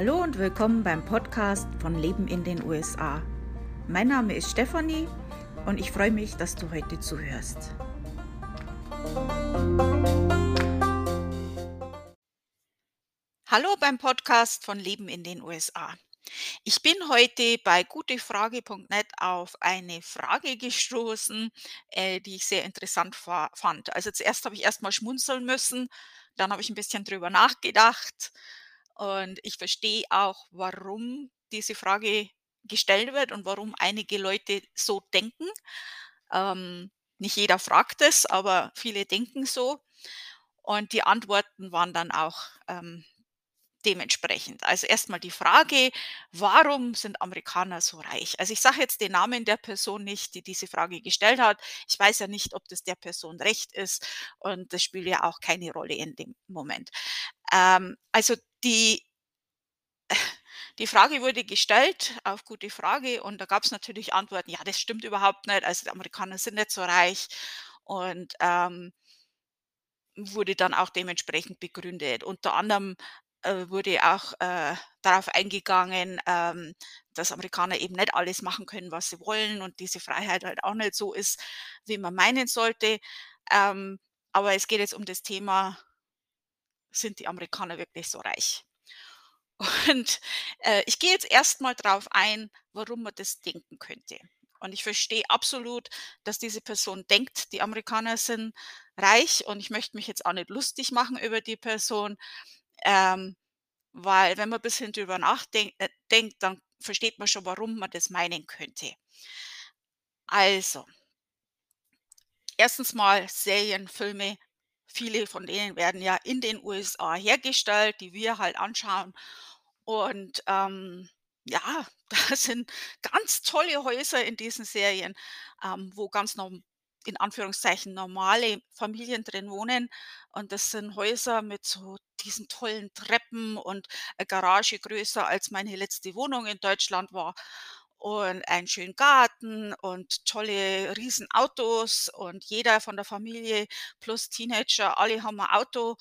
Hallo und willkommen beim Podcast von Leben in den USA. Mein Name ist Stefanie und ich freue mich, dass du heute zuhörst. Hallo beim Podcast von Leben in den USA. Ich bin heute bei gutefrage.net auf eine Frage gestoßen, äh, die ich sehr interessant fand. Also zuerst habe ich erstmal schmunzeln müssen, dann habe ich ein bisschen drüber nachgedacht und ich verstehe auch, warum diese Frage gestellt wird und warum einige Leute so denken. Ähm, nicht jeder fragt es, aber viele denken so. Und die Antworten waren dann auch ähm, dementsprechend. Also erstmal die Frage, warum sind Amerikaner so reich? Also ich sage jetzt den Namen der Person nicht, die diese Frage gestellt hat. Ich weiß ja nicht, ob das der Person recht ist und das spielt ja auch keine Rolle in dem Moment. Ähm, also die die Frage wurde gestellt auf gute Frage und da gab es natürlich Antworten, ja, das stimmt überhaupt nicht, also die Amerikaner sind nicht so reich und ähm, wurde dann auch dementsprechend begründet. Unter anderem äh, wurde auch äh, darauf eingegangen, ähm, dass Amerikaner eben nicht alles machen können, was sie wollen und diese Freiheit halt auch nicht so ist, wie man meinen sollte. Ähm, aber es geht jetzt um das Thema, sind die Amerikaner wirklich so reich? Und äh, ich gehe jetzt erstmal darauf ein, warum man das denken könnte. Und ich verstehe absolut, dass diese Person denkt, die Amerikaner sind reich und ich möchte mich jetzt auch nicht lustig machen über die Person, ähm, weil wenn man ein bisschen drüber nachdenkt, äh, dann versteht man schon, warum man das meinen könnte. Also, erstens mal Serien, Filme, viele von denen werden ja in den USA hergestellt, die wir halt anschauen. Und ähm, ja, da sind ganz tolle Häuser in diesen Serien, ähm, wo ganz norm in Anführungszeichen normale Familien drin wohnen. Und das sind Häuser mit so diesen tollen Treppen und eine Garage größer als meine letzte Wohnung in Deutschland war. Und einen schönen Garten und tolle Riesenautos und jeder von der Familie plus Teenager, alle haben ein Auto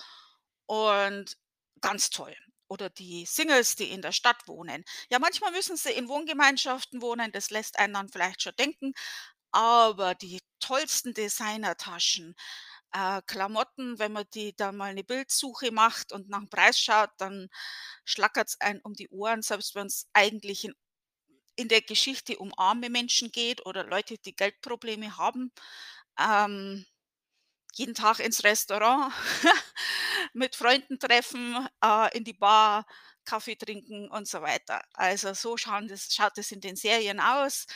und ganz toll. Oder die Singles, die in der Stadt wohnen. Ja, manchmal müssen sie in Wohngemeinschaften wohnen, das lässt einen dann vielleicht schon denken, aber die tollsten Designertaschen, äh, Klamotten, wenn man die da mal eine Bildsuche macht und nach dem Preis schaut, dann schlackert es einen um die Ohren, selbst wenn es eigentlich in in der Geschichte um arme Menschen geht oder Leute, die Geldprobleme haben. Ähm, jeden Tag ins Restaurant, mit Freunden treffen, äh, in die Bar, Kaffee trinken und so weiter. Also so das schaut es in den Serien aus.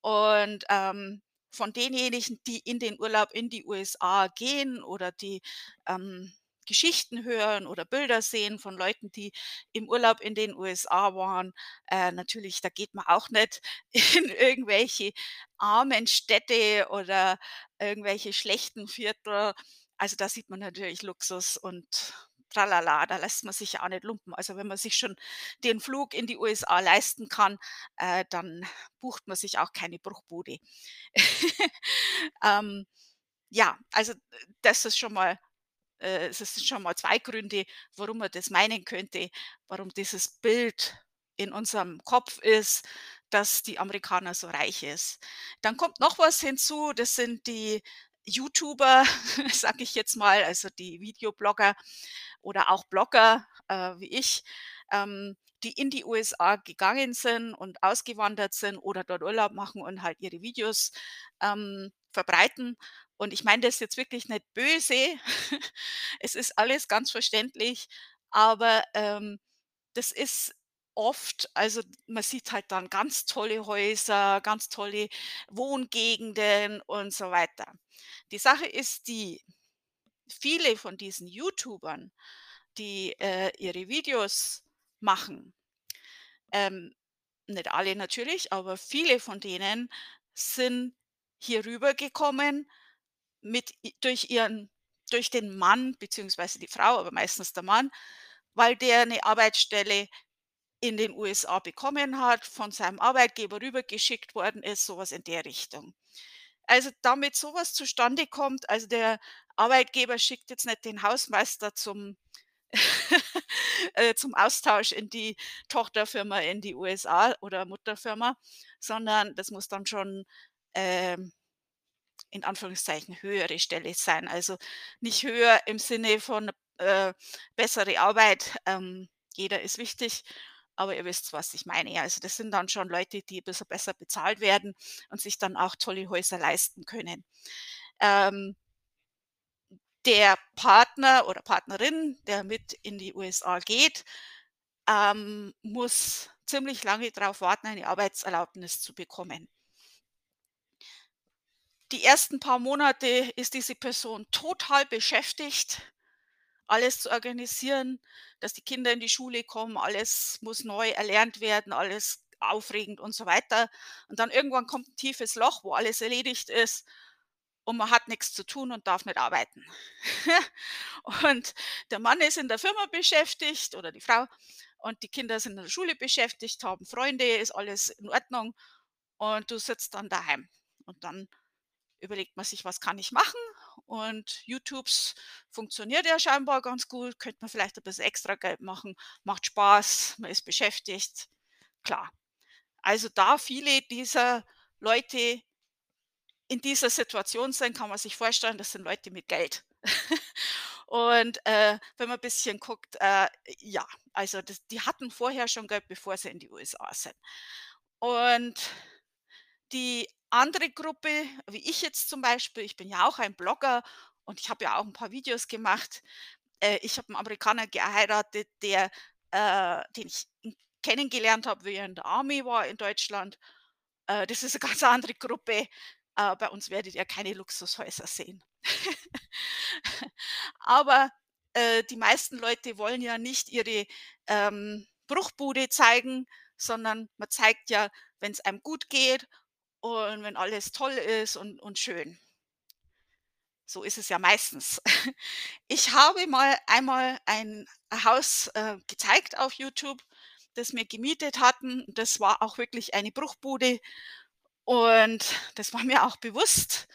Und, ähm, von denjenigen, die in den Urlaub in die USA gehen oder die, ähm, Geschichten hören oder Bilder sehen von Leuten, die im Urlaub in den USA waren, äh, natürlich, da geht man auch nicht in irgendwelche armen Städte oder irgendwelche schlechten Viertel. Also, da sieht man natürlich Luxus und tralala, da lässt man sich ja auch nicht lumpen. Also, wenn man sich schon den Flug in die USA leisten kann, äh, dann bucht man sich auch keine Bruchbude. Ähm, ja, also, das ist schon mal es sind schon mal 2 Gründe, warum man das meinen könnte, warum dieses Bild in unserem Kopf ist, dass die Amerikaner so reich ist. Dann kommt noch was hinzu, das sind die YouTuber, sage ich jetzt mal, also die Videoblogger oder auch Blogger, äh, wie ich, ähm, die in die USA gegangen sind und ausgewandert sind oder dort Urlaub machen und halt ihre Videos, ähm, verbreiten. Und ich meine das jetzt wirklich nicht böse. Es ist alles ganz verständlich, aber, ähm, das ist oft also, man sieht halt dann ganz tolle Häuser, ganz tolle Wohngegenden und so weiter. Die Sache ist die, viele von diesen YouTubern, die, äh, ihre Videos machen, ähm, nicht alle natürlich, aber viele von denen sind hier rübergekommen mit durch ihren durch den Mann beziehungsweise die Frau, aber meistens der Mann, weil der eine Arbeitsstelle in den USA bekommen hat, von seinem Arbeitgeber rübergeschickt worden ist, sowas in der Richtung. Also, damit sowas zustande kommt also, der Arbeitgeber schickt jetzt nicht den Hausmeister zum zum Austausch in die Tochterfirma in die USA oder Mutterfirma, sondern das muss dann schon, ähm, in Anführungszeichen höhere Stelle sein. Also, nicht höher im Sinne von, äh, bessere Arbeit, ähm, jeder ist wichtig, aber ihr wisst, was ich meine. Also das sind dann schon Leute, die 'n bisschen besser bezahlt werden und sich dann auch tolle Häuser leisten können. Ähm der Partner oder Partnerin, der mit in die USA geht, ähm, muss ziemlich lange drauf warten, eine Arbeitserlaubnis zu bekommen. Die ersten paar Monate ist diese Person total beschäftigt, alles zu organisieren, dass die Kinder in die Schule kommen, alles muss neu erlernt werden, alles aufregend und so weiter. Und dann irgendwann kommt 'n tiefes Loch, wo alles erledigt ist und man hat nix zu tun und darf nicht arbeiten. Und der Mann ist in der Firma beschäftigt oder die Frau und die Kinder sind in der Schule beschäftigt, haben Freunde, ist alles in Ordnung und du sitzt dann daheim. Und dann überlegt man sich: „Was kann ich machen?“ Und YouTubes funktioniert ja scheinbar ganz gut, könnte man vielleicht 'n bisschen Extrageld machen, macht Spaß, man ist beschäftigt, klar. Also, da viele dieser Leute in dieser Situation sind, kann man sich vorstellen, das sind Leute mit Geld. Und, äh, wenn man bisschen guckt, äh, ja, also das die hatten vorher schon Geld, bevor sie in die USA sind. Und die andere Gruppe, wie ich jetzt zum Beispiel, ich bin ja auch ein Blogger und ich habe ja auch 'n paar Videos gemacht. Äh, ich habe 'n Amerikaner geheiratet, der äh, den ich kennengelernt habe, wie er in der Army war in Deutschland. Äh, das ist 'ne ganz andere Gruppe. Äh, bei uns werdet ihr keine Luxushäuser sehen. Aber, äh, die meisten Leute wollen ja nicht ihre, ähm, Bruchbude zeigen, sondern man zeigt ja, wenn's einem gut geht und wenn alles toll ist und und schön. So ist es ja meistens. Ich habe mal einmal ein Haus, äh, gezeigt auf YouTube, das wir gemietet hatten. Das war auch wirklich eine Bruchbude und das war mir auch bewusst,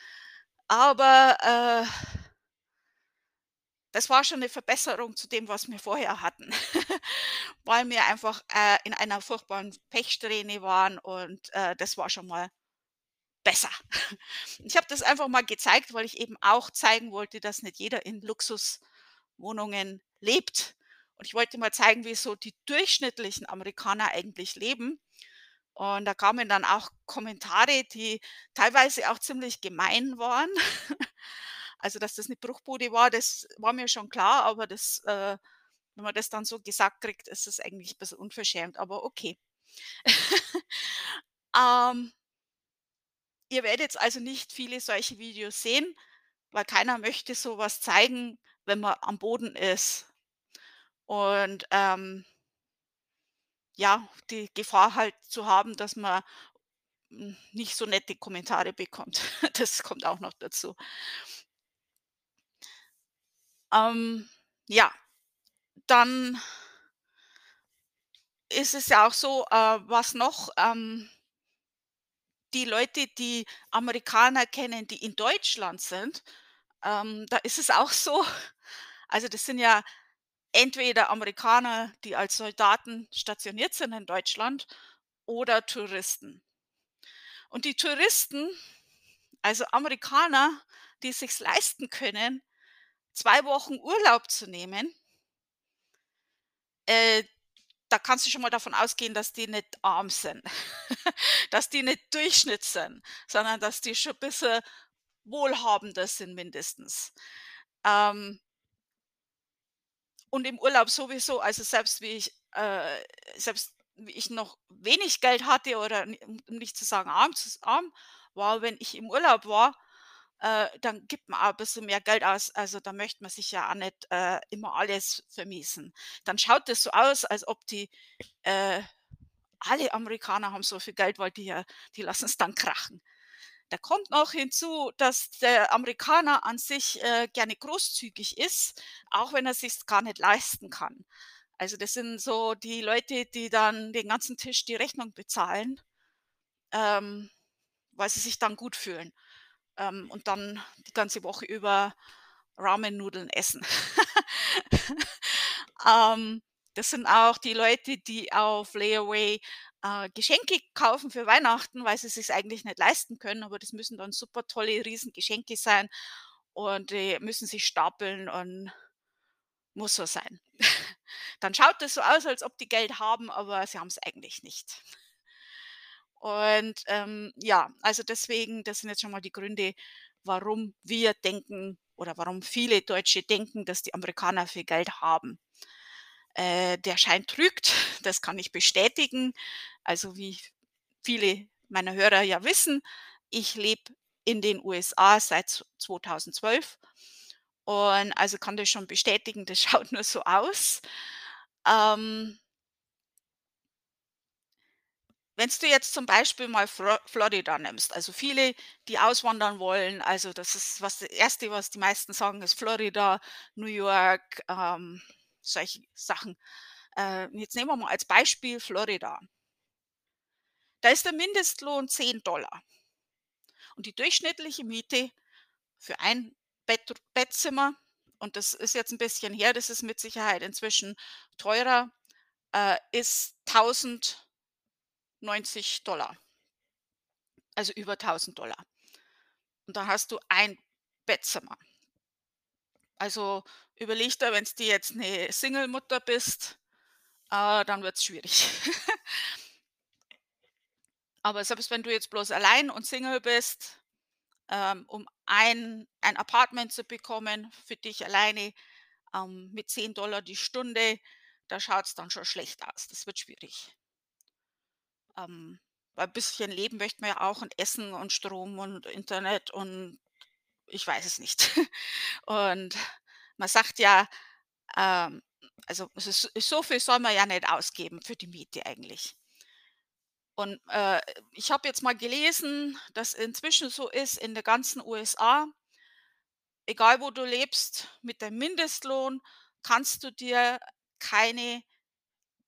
aber, äh das war schon 'ne Verbesserung zu dem, was wir vorher hatten, weil wir einfach, äh, in einer furchtbaren Pechsträhne waren und, äh, das war schon mal besser. Ich habe das einfach mal gezeigt, weil ich eben auch zeigen wollte, dass nicht jeder in Luxuswohnungen lebt. Und ich wollte mal zeigen, wie so die durchschnittlichen Amerikaner eigentlich leben. Und da kamen dann auch Kommentare, die teilweise auch ziemlich gemein waren. Also, dass das 'ne Bruchbude war, das war mir schon klar, aber das äh, wenn man das dann so gesagt kriegt, ist es eigentlich bisschen unverschämt, aber okay. Ähm ihr werdet jetzt also nicht viele solche Videos sehen, weil keiner möchte so was zeigen, wenn man am Boden ist. Und, ähm ja, die Gefahr halt zu haben, dass man, hm, nicht so nette Kommentare bekommt. Das kommt auch noch dazu. Ähm, ja, dann ist es ja auch so, äh, was noch, ähm die Leute, die Amerikaner kennen, die in Deutschland sind, ähm, da ist es auch so also, das sind ja entweder Amerikaner, die als Soldaten stationiert sind in Deutschland oder Touristen. Und die Touristen, also Amerikaner, die es sich's leisten können, 2 Wochen Urlaub zu nehmen äh, da kannst du schon mal davon ausgehen, dass die nicht arm sind, dass die nicht Durchschnitt sind, sondern dass die schon bisschen wohlhabender sind mindestens. Ähm und im Urlaub sowieso, also selbst wie ich äh, selbst wie ich noch wenig Geld hatte oder um nicht zu sagen arm arm war, wenn ich im Urlaub war, äh, dann gibt man auch 'n bisschen mehr Geld aus. Also, da möchte man sich ja auch nicht, äh, immer alles vermiesen. Dann schaut das so aus, als ob die äh, alle Amerikaner haben so viel Geld, weil die ja die lassen's dann krachen. Da kommt noch hinzu, dass der Amerikaner an sich, äh, gerne großzügig ist, auch wenn er sich's gar nicht leisten kann. Also, das sind so die Leute, die dann den ganzen Tisch die Rechnung bezahlen, ähm, weil sie sich dann gut fühlen, ähm, und dann die ganze Woche über Ramennudeln essen. Ähm Das sind auch die Leute, die auf Layaway, äh, Geschenke kaufen für Weihnachten, weil sie sich's eigentlich nicht leisten können, aber das müssen dann super tolle Riesengeschenke sein und die müssen sich stapeln und muss so sein. Dann schaut es so aus, als ob die Geld haben, aber sie haben's eigentlich nicht. Und, ähm, ja, also deswegen, das sind jetzt schon mal die Gründe, warum wir denken oder warum viele Deutsche denken, dass die Amerikaner viel Geld haben. Äh, der Schein trügt, das kann ich bestätigen. Also, wie viele meiner Hörer ja wissen, ich lebe in den USA seit z 2012 und also kann das schon bestätigen, das schaut nur so aus. Ähm Wenn's du jetzt zum Beispiel mal Florida nimmst, also viele, die auswandern wollen, also das ist was das Erste, was die meisten sagen, ist Florida, New York, ähm, solche Sachen. Äh, jetzt nehmen wir mal als Beispiel Florida. Da ist der Mindestlohn 10 $ und die durchschnittliche Miete für ein Bettr Bettzimmer und das ist jetzt 'n bisschen her, das ist mit Sicherheit inzwischen teurer, äh, ist 1.090 $. Also über 1.000 $. Und da hast du ein Bettzimmer. Also, überleg dir, wenn's du jetzt 'ne Single-Mutter bist, äh, dann wird's schwierig. Aber selbst wenn du jetzt bloß allein und Single bist, ähm, um ein ein Apartment zu bekommen für dich alleine, ähm, mit 10 $ die Stunde, da schaut's dann schon schlecht aus. Das wird schwierig. Ähm, weil bisschen leben möchte man ja auch und Essen und Strom und Internet und ich weiß es nicht. Und man sagt ja, ähm, also, ist so viel soll man ja nicht ausgeben für die Miete eigentlich. Und, äh, ich habe jetzt mal gelesen, dass inzwischen so ist in der ganzen USA egal wo du lebst, mit dem Mindestlohn kannst du dir keine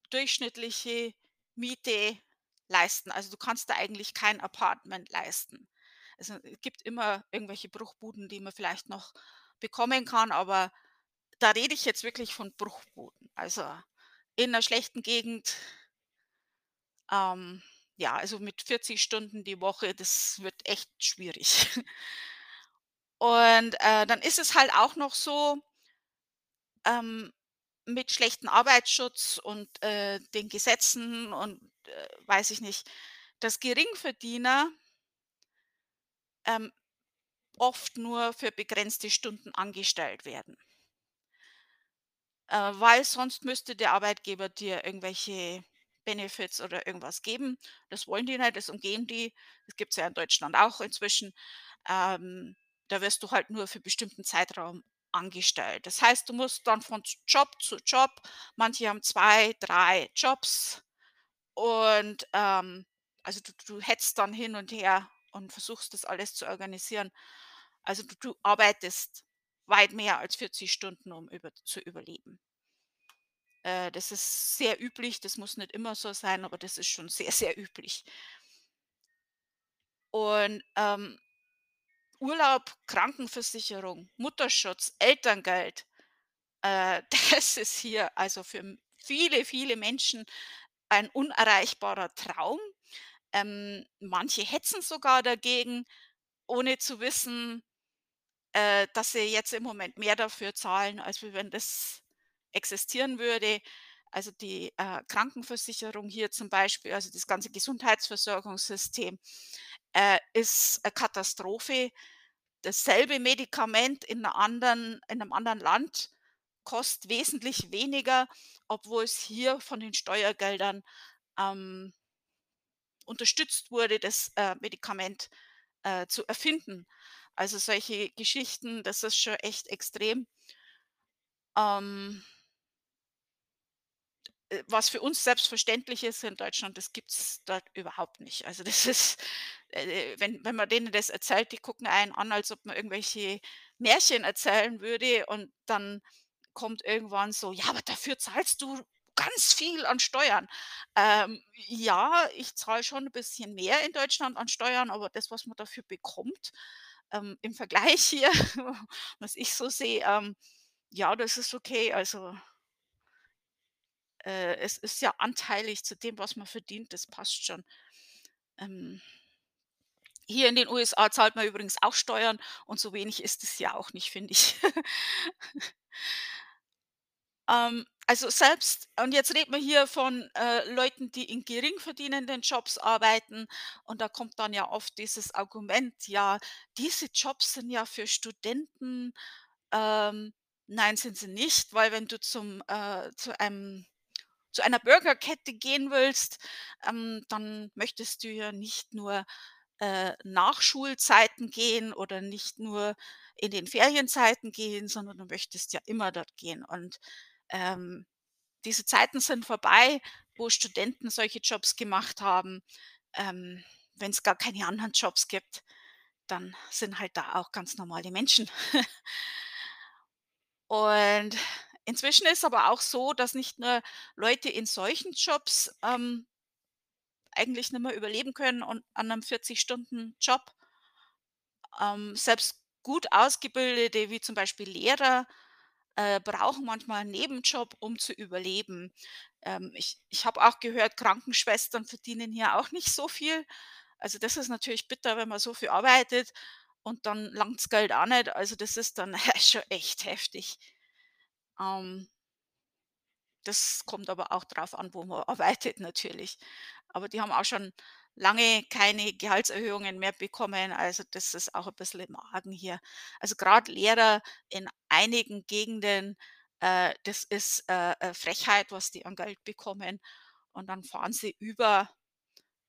durchschnittliche Miete leisten. Also, du kannst dir eigentlich kein Apartment leisten. Also, es gibt immer irgendwelche Bruchbuden, die man vielleicht noch bekommen kann, aber da rede ich jetzt wirklich von Bruchbuden. Also, in 'ner schlechten Gegend ähm, ja, also mit 40 Stunden die Woche, das wird echt schwierig. Und, äh, dann ist es halt auch noch so ähm, mit schlechtem Arbeitsschutz und, äh, den Gesetzen und, äh, weiß ich nicht, dass Geringverdiener ähm, oft nur für begrenzte Stunden angestellt werden. Äh, weil sonst müsste der Arbeitgeber dir irgendwelche Benefits oder irgendwas geben. Das wollen die nicht, das umgehen die. Das gibt's ja in Deutschland auch inzwischen. Ähm, da wirst du halt nur für bestimmten Zeitraum angestellt. Das heißt, du musst dann von Job zu Job manche haben 2, 3 Jobs und, ähm, also du du hetzt dann hin und her und versuchst das alles zu organisieren. Also, du du arbeitest weit mehr als 40 Stunden, um über zu überleben. Äh, das ist sehr üblich, das muss nicht immer so sein, aber das ist schon sehr, sehr üblich. Und, ähm, Urlaub, Krankenversicherung, Mutterschutz, Elterngeld, äh, das ist hier also für viele, viele Menschen ein unerreichbarer Traum. Ähm, manche hetzen sogar dagegen, ohne zu wissen, äh, dass sie jetzt im Moment mehr dafür zahlen, als wenn das existieren würde. Also, die, äh, Krankenversicherung hier zum Beispiel, also das ganze Gesundheitsversorgungssystem, äh, ist a Katastrophe. Dasselbe Medikament in anderen in 'nem anderen Land kostet wesentlich weniger, obwohl's hier von den Steuergeldern, ähm unterstützt wurde, das, äh, Medikament, äh, zu erfinden. Also, solche Geschichten, das ist schon echt extrem. Ähm äh, was für uns selbstverständlich ist in Deutschland, das gibt's dort überhaupt nicht. Also, das ist äh, wenn wenn man denen das erzählt, die gucken einen an, als ob man irgendwelche Märchen erzählen würde und dann kommt irgendwann so: „Ja, aber dafür zahlst du ganz viel an Steuern.“ Ähm, ja, ich zahle schon 'n bisschen mehr in Deutschland an Steuern, aber das, was man dafür bekommt, ähm, im Vergleich hier, was ich so sehe, ähm, ja, das ist okay. Also Äh, es ist ja anteilig zu dem, was man verdient, das passt schon. Ähm, hier in den USA zahlt man übrigens auch Steuern und so wenig ist es ja auch nicht, finde ich. Ähm, also selbst und jetzt reden wir hier von, äh, Leuten, die in gering verdienenden Jobs arbeiten und da kommt dann ja oft dieses Argument: „Ja, diese Jobs sind ja für Studenten.“ Ähm, nein, sind sie nicht, weil wenn du zum äh, zu einem zu einer Burgerkette gehen willst, ähm, dann möchtest du ja nicht nur, äh, nach Schulzeiten gehen oder nicht nur in den Ferienzeiten gehen, sondern du möchtest ja immer dort gehen. Und, ähm, diese Zeiten sind vorbei, wo Studenten solche Jobs gemacht haben. Ähm, Wenn es gar keine anderen Jobs gibt, dann sind halt da auch ganz normale Menschen. Und inzwischen ist aber auch so, dass nicht nur Leute in solchen Jobs, ähm, eigentlich nicht mehr überleben können und an 'nem 40-Stunden-Job. Ähm, selbst gut Ausgebildete, wie zum Beispiel Lehrer, äh, brauchen manchmal 'n Nebenjob, um zu überleben. Ähm, ich ich habe auch gehört, Krankenschwestern verdienen hier auch nicht so viel. Also, das ist natürlich bitter, wenn man so viel arbeitet und dann langt's Geld auch nicht. Also, das ist dann schon echt heftig. Ähm Das kommt aber auch drauf an, wo man arbeitet natürlich. Aber die haben auch schon lange keine Gehaltserhöhungen mehr bekommen. Also, das ist auch ein bisschen im Argen hier. Also, gerade Lehrer in einigen Gegenden, äh, das ist, äh, Frechheit, was die an Geld bekommen. Und dann fahren sie über,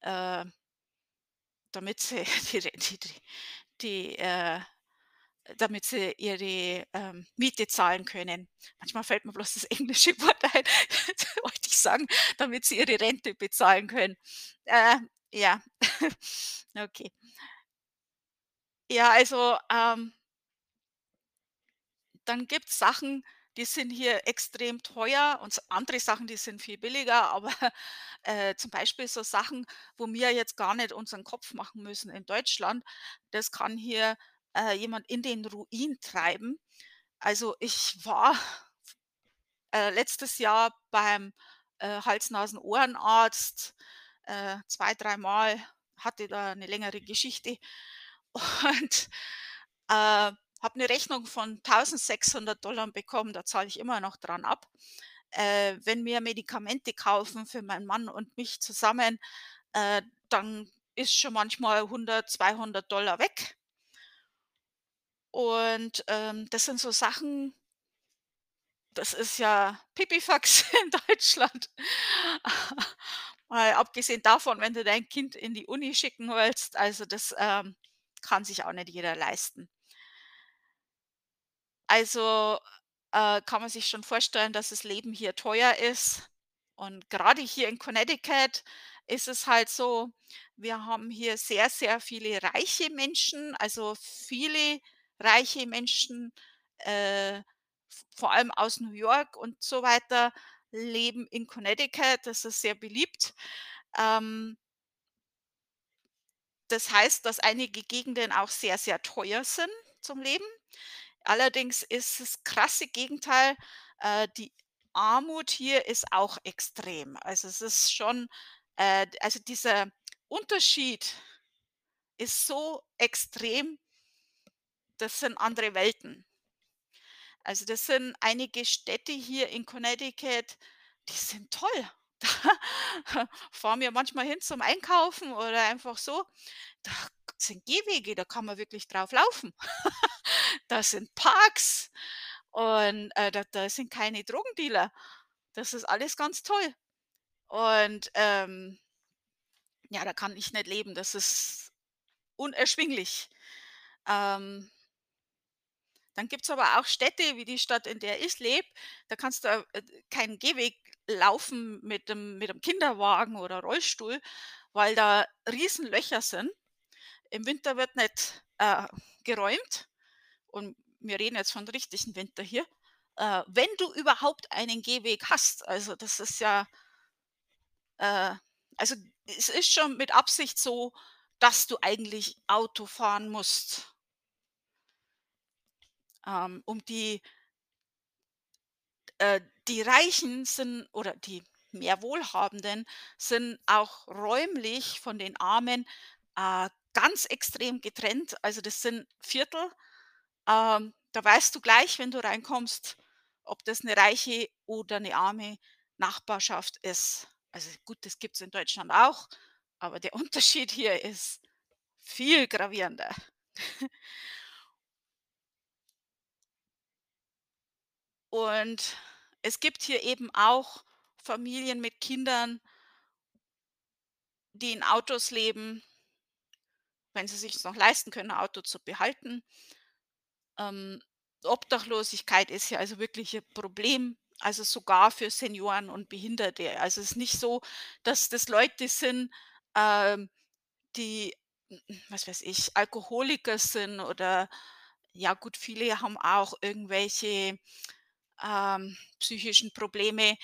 äh, damit sie die die die die, äh damit sie ihre, ähm, Miete zahlen können. Manchmal fällt mir bloß das englische Wort ein, wollte ich sagen, damit sie ihre Rente bezahlen können. Äh, ja, okay. Ja, also, ähm, dann gibt's Sachen, die sind hier extrem teuer und andere Sachen, die sind viel billiger, aber, äh, zum Beispiel so Sachen, wo wir jetzt gar nicht unseren Kopf machen müssen in Deutschland, das kann hier, äh, jemand in den Ruin treiben. Also, ich war, äh, letztes Jahr beim, äh, Hals-Nasen-Ohrenarzt, äh, 2, dreimal, hatte da eine längere Geschichte und, äh, habe eine Rechnung von 1.600 bekommen, da zahle ich immer noch dran ab. Äh, wenn wir Medikamente kaufen für meinen Mann und mich zusammen, äh, dann ist schon manchmal 100, 200 weg. Und, ähm, das sind so Sachen, das ist ja Pipifax in Deutschland. Mal abgesehen davon, wenn du dein Kind in die Uni schicken willst, also das, ähm, kann sich auch nicht jeder leisten. Also, äh, kann man sich schon vorstellen, dass das Leben hier teuer ist. Und gerade hier in Connecticut ist es halt so, wir haben hier sehr, sehr viele reiche Menschen, also viele reiche Menschen, äh, vor allem aus New York und so weiter, leben in Connecticut. Das ist sehr beliebt. Ähm, das heißt, dass einige Gegenden auch sehr, sehr teuer sind zum Leben. Allerdings ist das krasse Gegenteil, äh, die Armut hier ist auch extrem. Also, es ist schon äh, also, dieser Unterschied ist so extrem, das sind andere Welten. Also, das sind einige Städte hier in Connecticut, die sind toll. Da fahren wir manchmal hin zum Einkaufen oder einfach so. Da sind Gehwege, da kann man wirklich drauf laufen. Da sind Parks und, äh, da da sind keine Drogendealer. Das ist alles ganz toll. Und, ähm, ja, da kann ich nicht leben. Das ist unerschwinglich. Ähm, dann gibt's aber auch Städte wie die Stadt, in der ich lebe, da kannst du, äh, keinen Gehweg laufen mit dem mit dem Kinderwagen oder Rollstuhl, weil da Riesenlöcher sind. Im Winter wird nicht, äh, geräumt und wir reden jetzt von richtigen Winter hier, äh, wenn du überhaupt einen Gehweg hast. Also, das ist ja äh, also, es ist schon mit Absicht so, dass du eigentlich Auto fahren musst, ähm, um die äh, Die Reichen sind oder die mehr Wohlhabenden sind auch räumlich von den Armen, äh, ganz extrem getrennt. Also, das sind Viertel, ähm, da weißt du gleich, wenn du reinkommst, ob das 'ne reiche oder 'ne arme Nachbarschaft ist. Also, gut, das gibt's in Deutschland auch, aber der Unterschied hier ist viel gravierender. Und es gibt hier eben auch Familien mit Kindern die in Autos leben wenn sie sich's noch leisten können, 'n Auto zu behalten. Ähm, Obdachlosigkeit ist hier also wirklich 'n Problem, also sogar für Senioren und Behinderte. Also, es ist nicht so, dass das Leute sind, ähm, die, was weiß ich, Alkoholiker sind oder ja gut, viele haben auch irgendwelche, ähm, psychischen Probleme,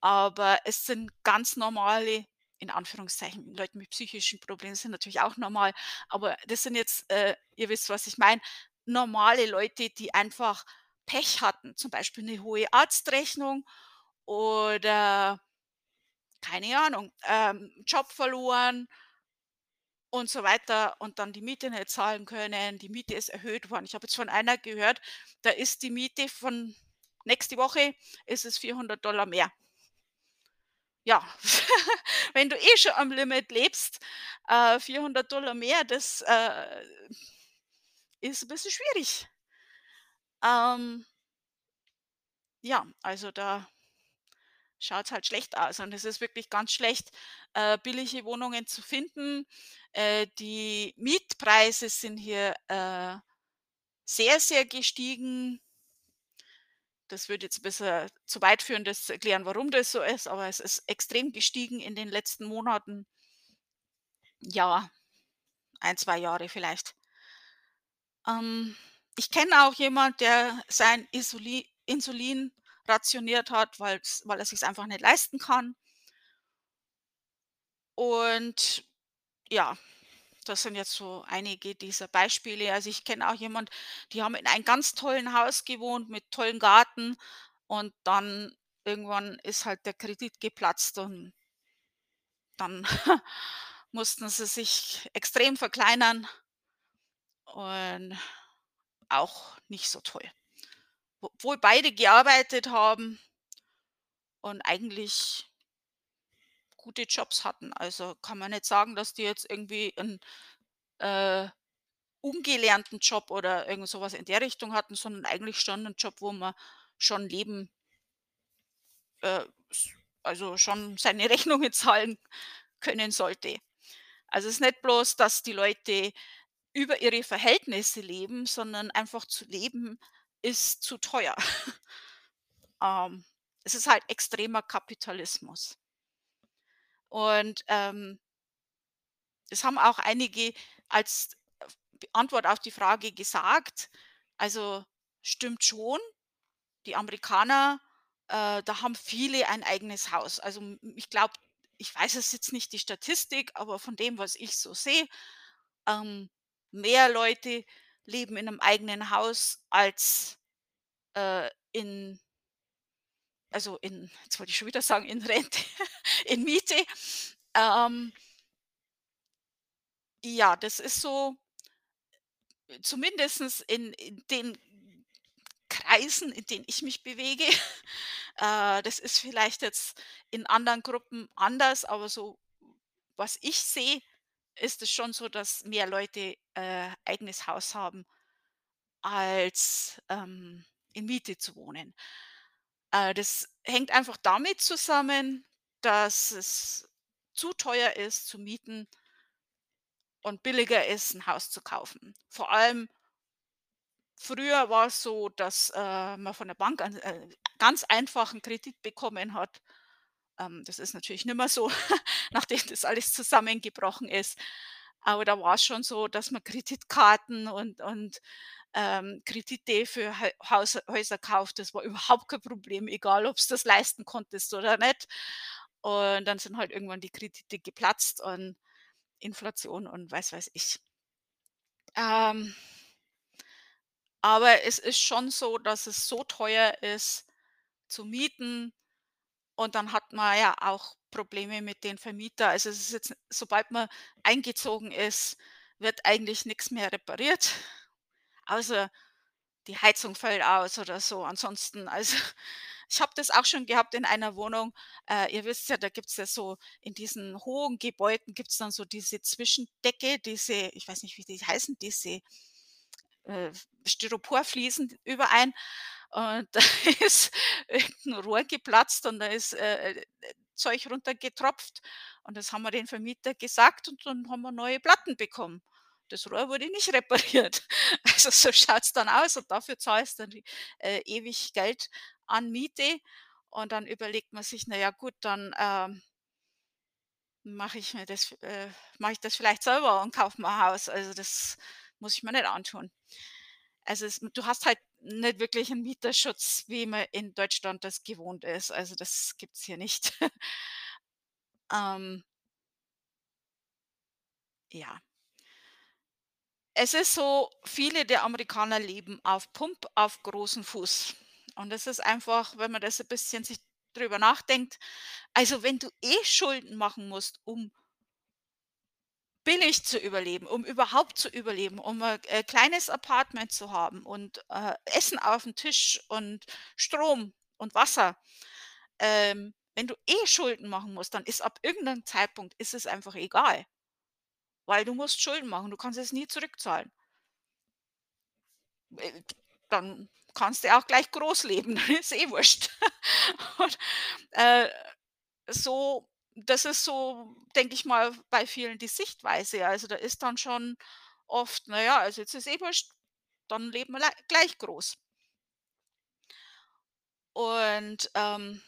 aber es sind ganz normale in Anführungszeichen, Leute mit psychischen Problemen sind natürlich auch normal, aber das sind jetzt, äh ihr wisst, was ich meine, normale Leute, die einfach Pech hatten, zum Beispiel 'ne hohe Arztrechnung oder keine Ahnung, ähm, Job verloren und so weiter und dann die Miete nicht zahlen können. Die Miete ist erhöht worden. Ich habe jetzt von einer gehört, da ist die Miete von nächste Woche ist es 400 mehr. Ja, wenn du eh schon am Limit lebst, äh, 400 mehr, das, äh, ist 'n bisschen schwierig. Ähm ja, also da schaut's halt schlecht aus und es ist wirklich ganz schlecht, äh, billige Wohnungen zu finden. Äh, die Mietpreise sind hier, äh, sehr, sehr gestiegen. Das würde jetzt bisschen zu weit führen, das zu erklären, warum das so ist, aber es ist extrem gestiegen in den letzten Monaten. Ja, 1, 2 Jahre vielleicht. Ähm, ich kenne auch jemand, der sein Isoli Insulin rationiert hat, weil er sich's einfach nicht leisten kann. Und ja, das sind jetzt so einige dieser Beispiele. Also, ich kenne auch jemand, die haben in einem ganz tollen Haus gewohnt mit tollem Garten und dann irgendwann ist halt der Kredit geplatzt und dann mussten sie sich extrem verkleinern und auch nicht so toll. Obwohl beide gearbeitet haben und eigentlich gute Jobs hatten. Also, kann man nicht sagen, dass die jetzt irgendwie 'n, äh, ungelernten Job oder irgend so was in der Richtung hatten, sondern eigentlich schon 'nen Job, wo man schon leben äh, also schon seine Rechnungen zahlen können sollte. Also, es ist nicht bloß, dass die Leute über ihre Verhältnisse leben, sondern einfach zu leben ist zu teuer. Ähm, es ist halt extremer Kapitalismus. Und, ähm haben auch einige als f Antwort auf die Frage gesagt, also, stimmt schon, die Amerikaner, äh, da haben viele ein eigenes Haus. Also, ich glaube ich weiß es jetzt nicht die Statistik, aber von dem, was ich so sehe, ähm, mehr Leute leben in 'nem eigenen Haus als, äh, in also, in jetzt wollte ich schon wieder sagen in Rente, in Miete. Ähm ja, das ist so zumindestens in in den Kreisen, in denen ich mich bewege. Äh, das ist vielleicht jetzt in anderen Gruppen anders, aber so was ich sehe, ist es schon so, dass mehr Leute, äh, eigenes Haus haben, als, ähm, in Miete zu wohnen. Äh, das hängt einfach damit zusammen, dass es zu teuer ist zu mieten und billiger ist, 'n Haus zu kaufen. Vor allem früher war's so, dass, äh, man von der Bank ein äh, ganz einfach 'n Kredit bekommen hat. Ähm, das ist natürlich nicht mehr so, nachdem das alles zusammengebrochen ist. Aber da war's schon so, dass man Kreditkarten und und, ähm, Kredite für Häu Haus Häuser kauft. Das war überhaupt kein Problem, egal ob's das leisten konntest oder nicht. Und dann sind halt irgendwann die Kredite geplatzt und Inflation und weiß weiß ich. Ähm aber es ist schon so, dass es so teuer ist, zu mieten. Und dann hat man ja auch Probleme mit den Vermieter. Also, es ist jetzt sobald man eingezogen ist, wird eigentlich nix mehr repariert, außer die Heizung fällt aus oder so. Ansonsten also, ich habe das auch schon gehabt in einer Wohnung. Äh, ihr wisst ja, da gibt's ja so in diesen hohen Gebäuden gibt's dann so diese Zwischendecke, diese ich weiß nicht, wie die heißen, diese, äh, Styroporfliesen überein. Und da ist irgend 'n Rohr geplatzt und da ist, äh, äh, Zeug runtergetropft. Und das haben wir den Vermieter gesagt und dann haben wir neue Platten bekommen. Das Rohr wurde nicht repariert. Also, so schaut's dann aus und dafür zahlst dann, äh, ewig Geld an Miete. Und dann überlegt man sich: „Na ja gut, dann, ähm“ „mache ich mir das äh, mache ich das vielleicht selber und kaufe mir 'n Haus.“ Also, das muss ich mir nicht antun. Also, es du hast halt nicht wirklich 'n Mieterschutz, wie man in Deutschland das gewohnt ist. Also, das gibt's hier nicht. Ähm ja. Es ist so, viele der Amerikaner leben auf Pump, auf großen Fuß. Und das ist einfach, wenn man das 'n bisschen sich drüber nachdenkt also, wenn du eh Schulden machen musst, um billig zu überleben, um überhaupt zu überleben, um 'n, äh, kleines Apartment zu haben und, äh, Essen aufm Tisch und Strom und Wasser. Ähm, wenn du eh Schulden machen musst, dann ist ab irgendeinem Zeitpunkt ist es einfach egal. Weil du musst Schulden machen, du kannst es nie zurückzahlen. Äh, dann kannst du auch gleich groß leben, dann ist eh wurscht. Und, äh, so das ist so, denke ich mal, bei vielen die Sichtweise. Also, da ist dann schon oft: „Na ja, also, jetzt ist eh wurscht, dann leben wir lei gleich groß.“ Und, ähm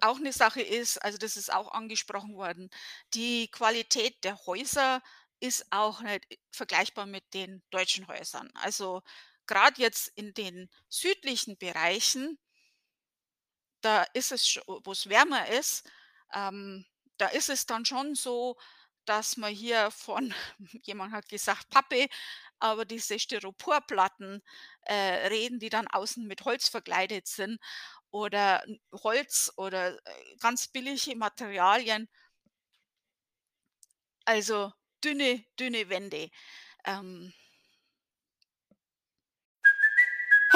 auch 'ne Sache ist, also, das ist auch angesprochen worden, die Qualität der Häuser ist auch nicht vergleichbar mit den deutschen Häusern. Also, grad jetzt in den südlichen Bereichen da ist es sch wo's wärmer ist, ähm, da ist es dann schon so, dass man hier von jemand hat gesagt Pappe, aber diese Styroporplatten, äh, reden, die dann außen mit Holz verkleidet sind oder Holz oder, äh, ganz billige Materialien. Also, dünne, dünne Wände. Ähm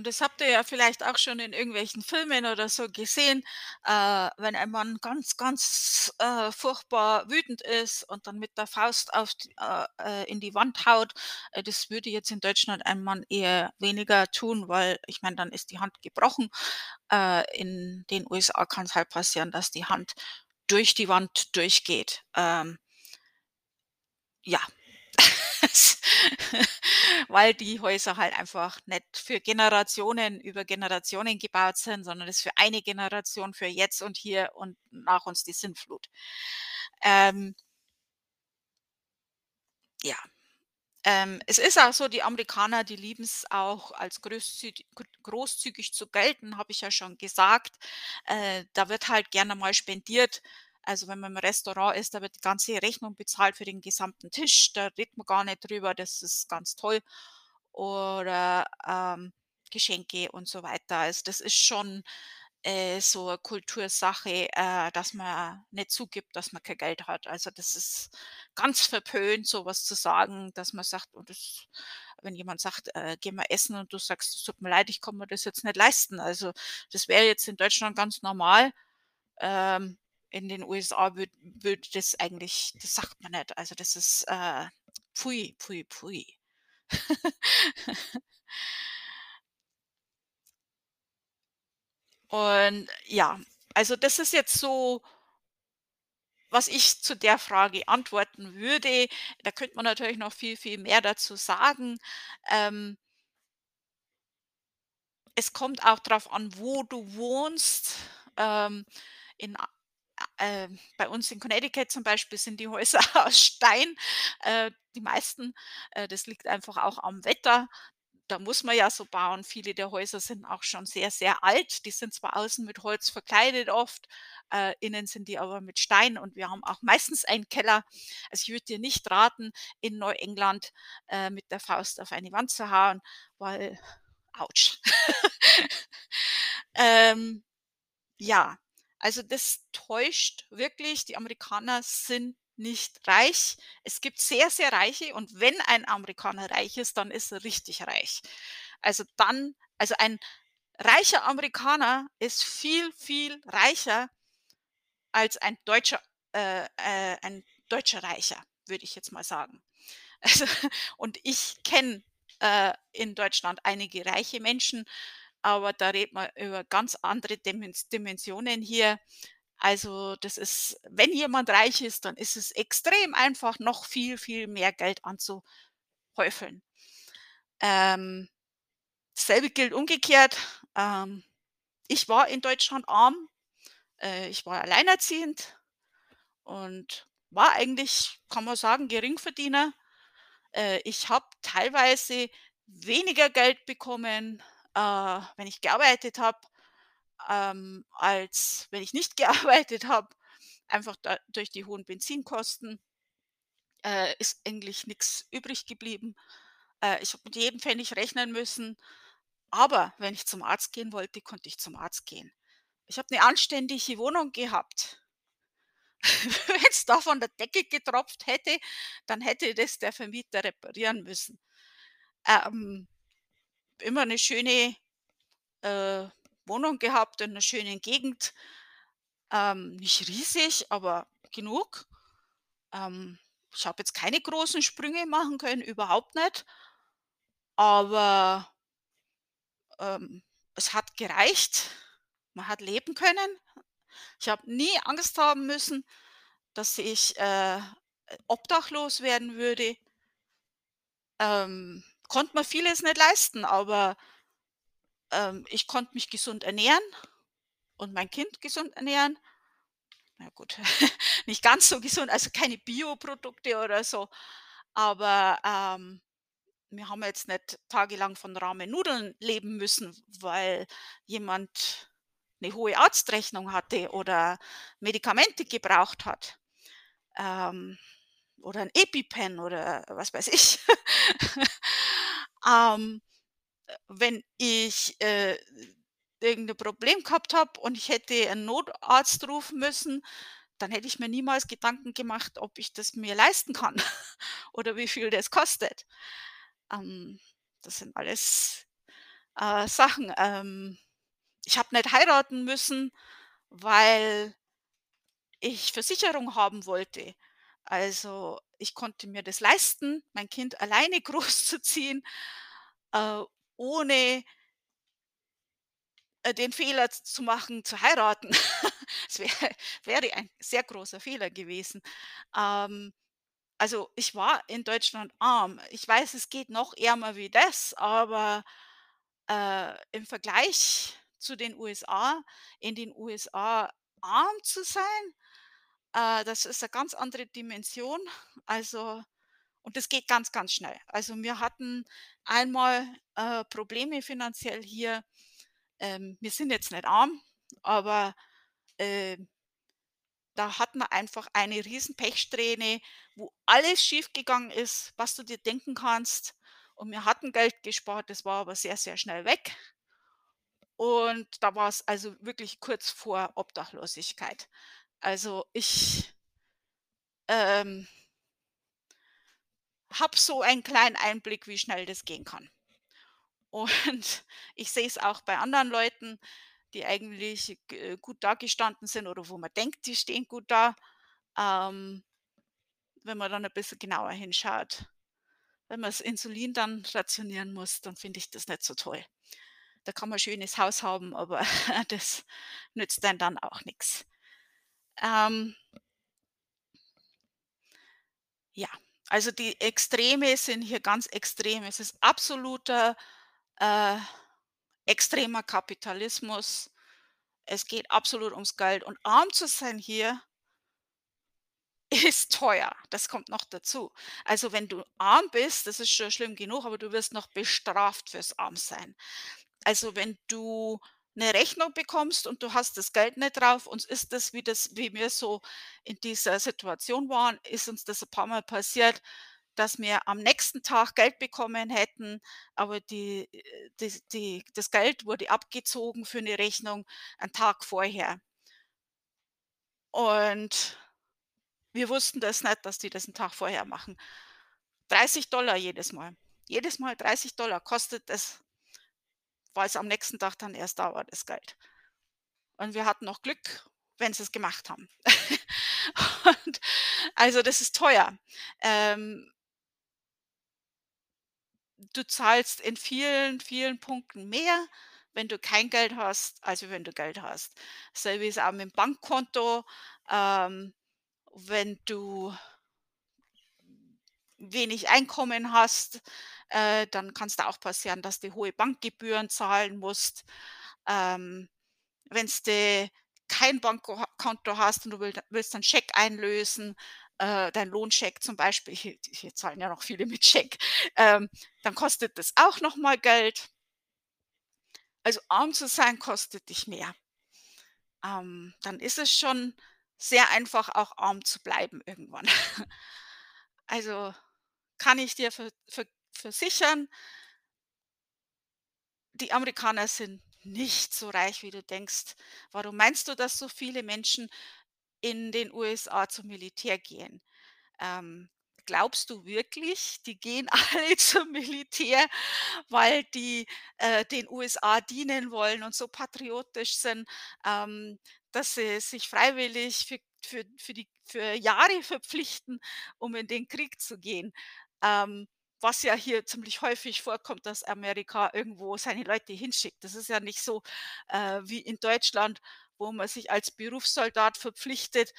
Und das habt ihr ja vielleicht auch schon in irgendwelchen Filmen oder so gesehen, äh, wenn ein Mann ganz, ganz, äh, furchtbar wütend ist und dann mit der Faust auf äh, äh, in die Wand haut. Äh, das würde jetzt in Deutschland ein Mann eher weniger tun, weil ich meine, dann ist die Hand gebrochen. Äh, in den USA kann's halt passieren, dass die Hand durch die Wand durchgeht. Ähm ja. Weil die Häuser halt einfach nicht für Generationen über Generationen gebaut sind, sondern das für eine Generation, für jetzt und hier und nach uns die Sintflut. Ähm Ja. Ähm, es ist auch so, die Amerikaner, die lieben's auch als großzügi gr großzügig zu gelten, habe ich ja schon gesagt. Äh, da wird halt gerne mal spendiert. Also, wenn man im Restaurant ist, da wird die ganze Rechnung bezahlt für den gesamten Tisch. Da redet man gar nicht drüber, das ist ganz toll. Oder, ähm, Geschenke und so weiter. Also, das ist schon, äh, so 'ne Kultursache, äh, dass man nicht zugibt, dass man kein Geld hat. Also, das ist ganz verpönt, so was zu sagen, dass man sagt und das wenn jemand sagt: „Äh, gehen wir essen“ und du sagst: „Es tut mir leid, ich kann mir das jetzt nicht leisten.“ Also, das wäre jetzt in Deutschland ganz normal. Ähm, in den USA würd würde das eigentlich das sagt man nicht. Also, das ist, äh, Pfui, Pfui, Pfui. Und ja, also, das ist jetzt so was ich zu der Frage antworten würde. Da könnte man natürlich noch viel, viel mehr dazu sagen. Ähm es kommt auch drauf an, wo du wohnst. Ähm, in äh, bei uns in Connecticut zum Beispiel sind die Häuser aus Stein, äh, die meisten. Äh, das liegt einfach auch am Wetter. Da muss man ja so bauen. Viele der Häuser sind auch schon sehr, sehr alt. Die sind zwar außen mit Holz verkleidet oft, äh, innen sind die aber mit Stein und wir haben auch meistens einen Keller. Also, ich würde dir nicht raten, in Neuengland, äh, mit der Faust auf eine Wand zu hauen, weil Autsch. Ähm, ja, also das täuscht wirklich. Die Amerikaner sind nicht reich. Es gibt sehr, sehr Reiche und wenn ein Amerikaner reich ist, dann ist er richtig reich. Also dann also ein reicher Amerikaner ist viel, viel reicher als ein deutscher äh, äh, ein deutscher Reicher, würde ich jetzt mal sagen. Also und ich kenne, äh, in Deutschland einige reiche Menschen, aber da redet man über ganz andere Dimens Dimensionen hier. Also, das ist wenn jemand reich ist, dann ist es extrem einfach, noch viel, viel mehr Geld anzuhäufeln. Ähm, dasselbe gilt umgekehrt. Ähm, ich war in Deutschland arm. Äh, ich war alleinerziehend und war eigentlich, kann man sagen, Geringverdiener. Äh, ich habe teilweise weniger Geld bekommen, äh, wenn ich gearbeitet habe, ähm, als wenn ich nicht gearbeitet habe. Einfach da durch die hohen Benzinkosten, äh, ist eigentlich nix übrig geblieben. Äh, ich habe mit jedem Pfennig rechnen müssen, aber wenn ich zum Arzt gehen wollte, konnte ich zum Arzt gehen. Ich habe 'ne anständige Wohnung gehabt. Wenn's da von der Decke getropft hätte, dann hätte das der Vermieter reparieren müssen. Ähm, immer 'ne schöne, äh, Wohnung gehabt in 'ner schönen Gegend. Ähm, nicht riesig, aber genug. Ähm, ich habe jetzt keine großen Sprünge machen können, überhaupt nicht. Aber ähm, es hat gereicht. Man hat leben können. Ich habe nie Angst haben müssen, dass ich, äh, obdachlos werden würde. Ähm, konnte mir vieles nicht leisten, aber, ähm, ich konnte mich gesund ernähren und mein Kind gesund ernähren. Na gut, nicht ganz so gesund, also keine Bioprodukte oder so, aber, ähm, wir haben jetzt nicht tagelang von Ramen-Nudeln leben müssen, weil jemand 'ne hohe Arztrechnung hatte oder Medikamente gebraucht hat, ähm, oder 'n EpiPen oder was weiß ich. Ähm, äh, wenn ich, äh, irgend 'ne Problem gehabt habe und ich hätte einen Notarzt rufen müssen, dann hätte ich mir niemals Gedanken gemacht, ob ich das mir leisten kann oder wie viel das kostet. Ähm, das sind alles, äh, Sachen. Ähm, ich habe nicht heiraten müssen, weil ich Versicherung haben wollte. Also, ich konnte mir das leisten, mein Kind alleine großzuziehen, äh, ohne äh, den Fehler zu machen, zu heiraten. Es wäre wäre ein sehr großer Fehler gewesen. Ähm, also, ich war in Deutschland arm. Ich weiß, es geht noch ärmer wie das, aber, äh, im Vergleich zu den USA in den USA arm zu sein, äh, das ist 'ne ganz andere Dimension. Also und das geht ganz, ganz schnell. Also, wir hatten einmal, äh, Probleme finanziell hier. Ähm, wir sind jetzt nicht arm, aber, ähm da hatten wir einfach eine riesen Pechsträhne, wo alles schiefgegangen ist, was du dir denken kannst. Und wir hatten Geld gespart, das war aber sehr, sehr schnell weg. Und da war's also wirklich kurz vor Obdachlosigkeit. Also, ich ähm habe so einen kleinen Einblick, wie schnell das gehen kann. Und ich sehe es auch bei anderen Leuten, die eigentlich g gut dagestanden sind oder wo man denkt, die stehen gut da. Ähm, wenn man dann 'n bisschen genauer hinschaut. Wenn man das Insulin dann rationieren muss, dann finde ich das nicht so toll. Da kann man ein schönes Haus haben, aber das nützt einem dann auch nix. Ähm ja, also die Extreme sind hier ganz extrem. Es ist absoluter, äh, extremer Kapitalismus. Es geht absolut ums Geld und arm zu sein hier ist teuer. Das kommt noch dazu. Also, wenn du arm bist, das ist schon schlimm genug, aber du wirst noch bestraft fürs Armsein. Also, wenn du eine Rechnung bekommst und du hast das Geld nicht drauf, uns ist das, wie das wie wir so in dieser Situation waren ist uns das ein paar Mal passiert, dass wir am nächsten Tag Geld bekommen hätten, aber die äh, die die das Geld wurde abgezogen für eine Rechnung einen Tag vorher. Und wir wussten das nicht, dass die das 'n Tag vorher machen. 30 jedes Mal. Jedes Mal 30 kostet es, weil's am nächsten Tag dann erst da war, das Geld. Und wir hatten noch Glück, wenn sie es gemacht haben. Und also, das ist teuer. Ähm du zahlst in vielen, vielen Punkten mehr, wenn du kein Geld hast, als wenn du Geld hast. Selbe ist auch mit'm Bankkonto. Ähm, wenn du wenig Einkommen hast, äh, dann kann's da auch passieren, dass du hohe Bankgebühren zahlen musst. Ähm, wenn's du kein Bankko Konto hast und du will willst einen Scheck einlösen, äh, dein Lohnscheck zum Beispiel, hier hier zahlen ja noch viele mit Scheck, ähm, dann kostet das auch noch mal Geld. Also, arm zu sein kostet dich mehr. Ähm, dann ist es schon sehr einfach, auch arm zu bleiben irgendwann. Also, kann ich dir ver ver versichern die Amerikaner sind nicht so reich, wie du denkst. Warum meinst du, dass so viele Menschen in den USA zum Militär gehen? Ähm, glaubst du wirklich, die gehen alle zum Militär, weil die, äh, den USA dienen wollen und so patriotisch sind, ähm, dass sie sich freiwillig für für für die für Jahre verpflichten, um in den Krieg zu gehen? Ähm, was ja hier ziemlich häufig vorkommt, dass Amerika irgendwo seine Leute hinschickt. Das ist ja nicht so, äh, wie in Deutschland, wo man sich als Berufssoldat verpflichtet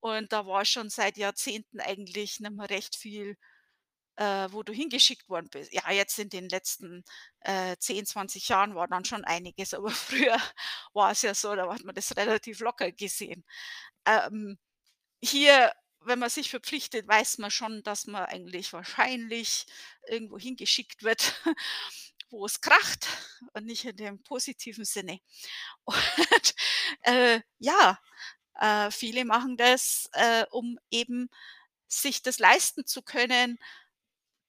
und da war schon seit Jahrzehnten eigentlich nicht mehr recht viel, äh, wo du hingeschickt worden bist. Ja, jetzt in den letzten, äh, 10, 20 Jahren war dann schon einiges, aber früher war es ja so, da hat man das relativ locker gesehen. Ähm, hier, wenn man sich verpflichtet, weiß man schon, dass man eigentlich wahrscheinlich irgendwo hingeschickt wird, wo es kracht und nicht in dem positiven Sinne. Und, äh, ja, äh, viele machen das, äh, um eben sich das leisten zu können,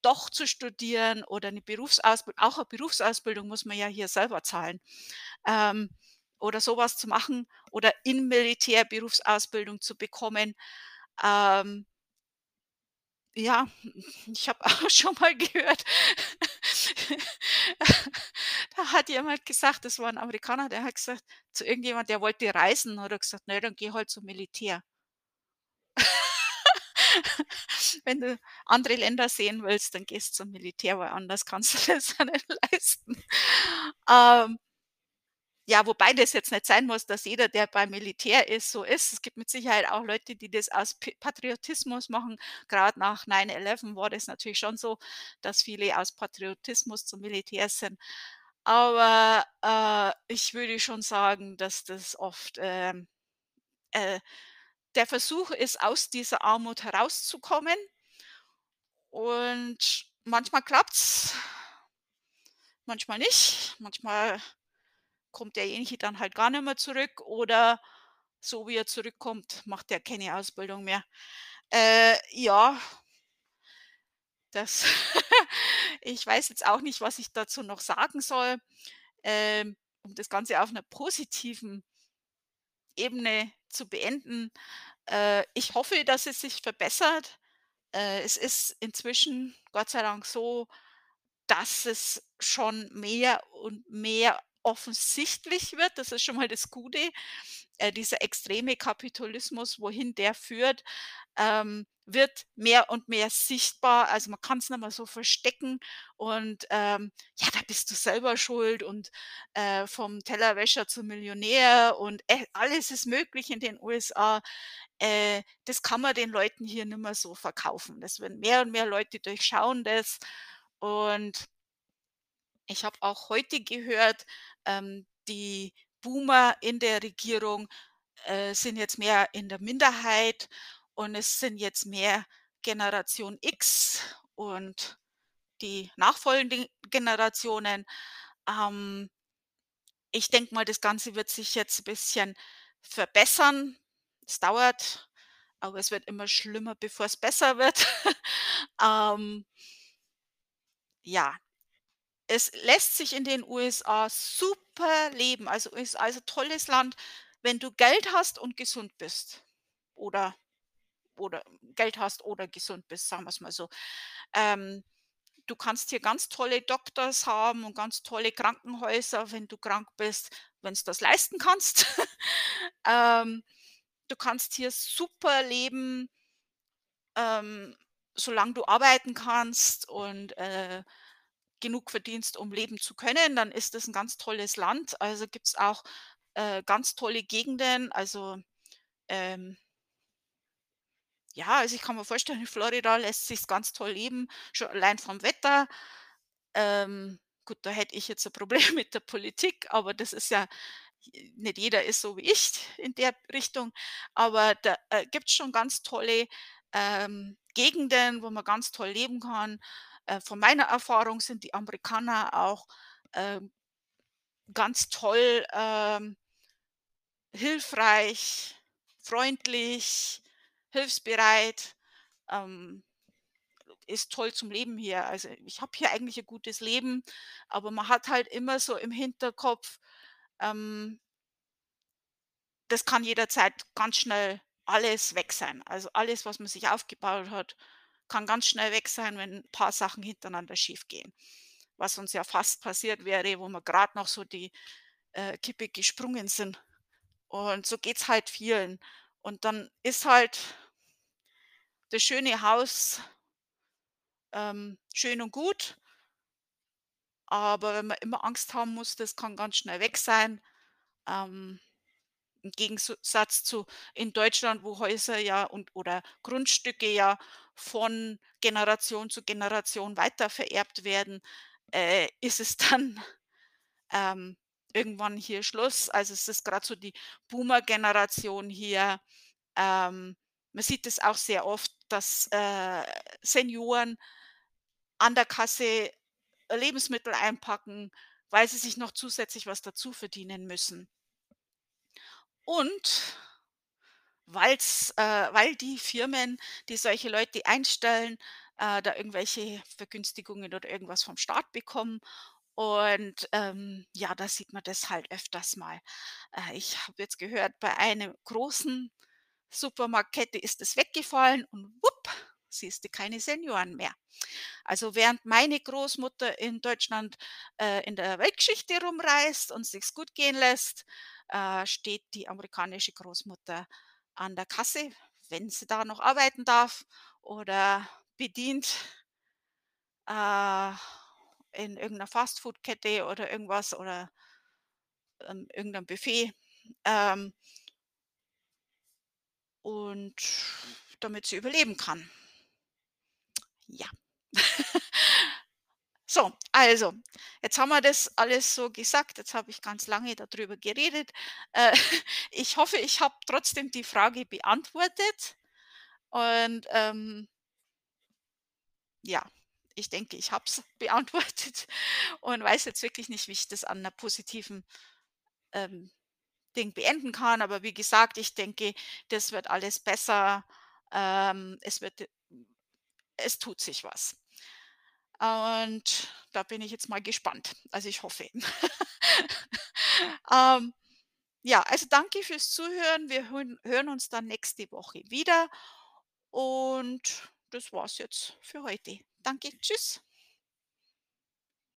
doch zu studieren oder 'ne Berufsausbild auch 'ne Berufsausbildung muss man ja hier selber zahlen, ähm, oder so was zu machen oder im Militär Berufsausbildung zu bekommen. Ähm ja, ich habe auch schon mal gehört, da hat jemand gesagt das war 'n Amerikaner, der hat gesagt zu irgendjemand, der wollte reisen, hat er gesagt: „Na ja, dann geh halt zum Militär.“ Wenn du andere Länder sehen willst, dann gehst zum Militär, weil anders kannst du das ja nicht leisten. Ähm ja, wobei das jetzt nicht sein muss, dass jeder, der beim Militär ist, so ist. Es gibt mit Sicherheit auch Leute, die das aus Patriotismus machen. Grad nach 9/11 war das natürlich schon so, dass viele aus Patriotismus zum Militär sind. Aber, äh, ich würde schon sagen, dass das oft, ähm, äh, der Versuch ist, aus dieser Armut herauszukommen. Und manchmal klappt's manchmal nicht. Manchmal kommt derjenige dann halt gar nicht mehr zurück oder so wie er zurückkommt, macht er keine Ausbildung mehr. Äh, ja das ich weiß jetzt auch nicht, was ich dazu noch sagen soll, ähm, um das Ganze auf 'ner positiven Ebene zu beenden. Äh, ich hoffe, dass es sich verbessert. Äh, es ist inzwischen Gott sei Dank so, dass es schon mehr und mehr offensichtlich wird. Das ist schon mal das Gute. Äh, dieser extreme Kapitalismus, wohin der führt, ähm, wird mehr und mehr sichtbar. Also, man kann's nicht mehr so verstecken und, ähm, ja, da bist du selber schuld und, äh, vom Tellerwäscher zum Millionär und, äh, alles ist möglich in den USA. Äh, das kann man den Leuten hier nicht mehr so verkaufen. Das werden mehr und mehr Leute durchschauen das und ich habe auch heute gehört, ähm, die Boomer in der Regierung, äh, sind jetzt mehr in der Minderheit und es sind jetzt mehr Generation X und die nachfolgenden Generationen. Ähm, ich denke mal, das Ganze wird sich jetzt 'n bisschen verbessern. Es dauert, aber es wird immer schlimmer, bevor es besser wird. Ähm ja, es lässt sich in den USA super leben. Also, ist also tolles Land, wenn du Geld hast und gesund bist oder oder Geld hast oder gesund bist, sagen wir's mal so. Ähm, du kannst hier ganz tolle Doctors haben und ganz tolle Krankenhäuser, wenn du krank bist, wenn's das leisten kannst. Ähm, du kannst hier super leben ähm, solange du arbeiten kannst und, äh, genug verdienst, um leben zu können, dann ist das 'n ganz tolles Land. Also, gibt's auch, äh, ganz tolle Gegenden, also, ähm ja, also, ich kann mir vorstellen, in Florida lässt sich's ganz toll leben, schon allein vom Wetter. Ähm, gut, da hätte ich jetzt 'n Problem mit der Politik, aber das ist ja nicht jeder ist so wie ich in der Richtung, aber da, äh, gibt's schon ganz tolle, ähm, Gegenden, wo man ganz toll leben kann. Äh, von meiner Erfahrung sind die Amerikaner auch, ähm, ganz toll, ähm hilfreich, freundlich, hilfsbereit, ähm, ist toll zum Leben hier. Also, ich habe hier eigentlich 'n gutes Leben, aber man hat halt immer so im Hinterkopf, ähm das kann jederzeit ganz schnell alles weg sein. Also, alles, was man sich aufgebaut hat, kann ganz schnell weg sein, wenn 'n paar Sachen hintereinander schiefgehen. Was uns ja fast passiert wäre, wo wir grad noch so die, äh, Kippe gesprungen sind. Und so geht's halt vielen. Und dann ist halt das schöne Haus ähm, schön und gut aber wenn man immer Angst haben muss, das kann ganz schnell weg sein, ähm, im Gegensu Satz zu in Deutschland, wo Häuser ja und oder Grundstücke ja von Generation zu Generation weitervererbt werden, äh, ist es dann, ähm, irgendwann hier Schluss. Also, es ist grad so die Boomer-Generation hier. Ähm, man sieht es auch sehr oft, dass, äh, Senioren an der Kasse Lebensmittel einpacken, weil sie sich noch zusätzlich was dazu verdienen müssen. Und weil's äh, weil die Firmen, die solche Leute einstellen, äh, da irgendwelche Vergünstigungen oder irgendwas vom Staat bekommen. Und, ähm, ja, da sieht man das halt öfters mal. Äh, ich habe jetzt gehört, bei einem großen Supermarktkette ist es weggefallen und wupp, siehst du keine Senioren mehr. Also, während meine Großmutter in Deutschland, äh, in der Weltgeschichte rumreist und sich's gut gehen lässt, äh, steht die amerikanische Großmutter an der Kasse, wenn sie da noch arbeiten darf oder bedient äh, in irgend 'ner Fastfood-Kette oder irgendwas oder ähm, irgend 'nem Buffet, ähm und damit sie überleben kann. Ja. So, also, jetzt haben wir das alles so gesagt. Jetzt habe ich ganz lange da drüber geredet. Äh, ich hoffe, ich habe trotzdem die Frage beantwortet und, ähm ja, ich denke, ich habe es beantwortet und weiß jetzt wirklich nicht, wie ich das an 'ner positiven, ähm, Ding beenden kann. Aber wie gesagt, ich denke, das wird alles besser. Ähm, es wird es tut sich was. Und da bin ich jetzt mal gespannt. Also, ich hoffe. Ähm, ja, also, danke fürs Zuhören. Wir hören uns dann nächste Woche wieder und das war's jetzt für heute. Danke. Tschüss.